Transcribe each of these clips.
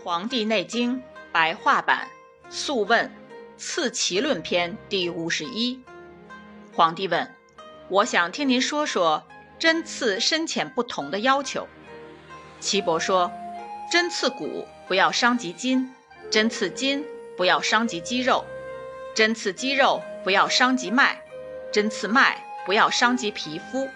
《黄帝内经》白话版《素问·刺奇论篇》第五十一。皇帝问：“我想听您说说针刺深浅不同的要求。”岐伯说：“针刺骨不要伤及筋，针刺筋不要伤及肌肉，针刺肌肉不要伤及脉，针刺脉不要伤及皮肤。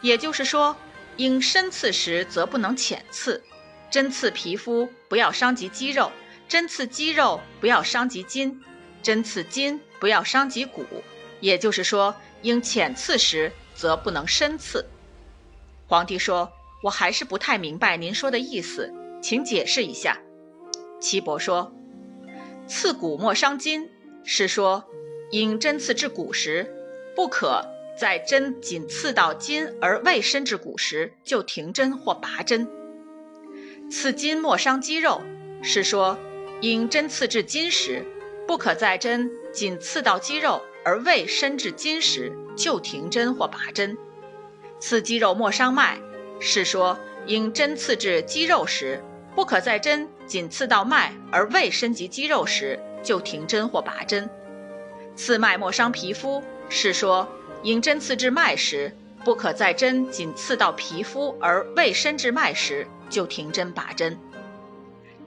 也就是说，应深刺时则不能浅刺。”针刺皮肤不要伤及肌肉，针刺肌肉不要伤及筋，针刺筋不要伤及骨。也就是说，应浅刺时则不能深刺。皇帝说：“我还是不太明白您说的意思，请解释一下。”岐伯说：“刺骨莫伤筋，是说应针刺至骨时，不可在针仅刺到筋而未深至骨时就停针或拔针。”刺筋莫伤肌肉，是说，应针刺至筋时，不可在针仅刺到肌肉而未深至筋时就停针或拔针。刺肌肉莫伤脉，是说，应针刺至肌肉时，不可在针仅刺到脉而未深及肌肉时就停针或拔针。刺脉莫伤皮肤，是说，应针刺至脉时，不可在针仅刺到皮肤而未深至脉时。就停针拔针，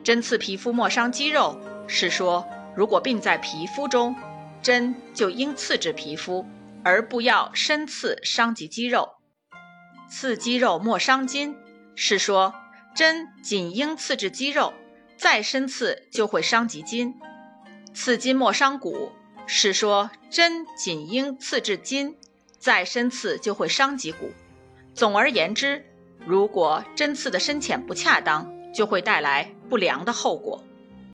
针刺皮肤莫伤肌肉，是说如果病在皮肤中，针就应刺至皮肤，而不要深刺伤及肌肉。刺肌肉莫伤筋，是说针仅应刺至肌肉，再深刺就会伤及筋。刺筋莫伤骨，是说针仅应刺至筋，再深刺就会伤脊骨。总而言之。如果针刺的深浅不恰当，就会带来不良的后果。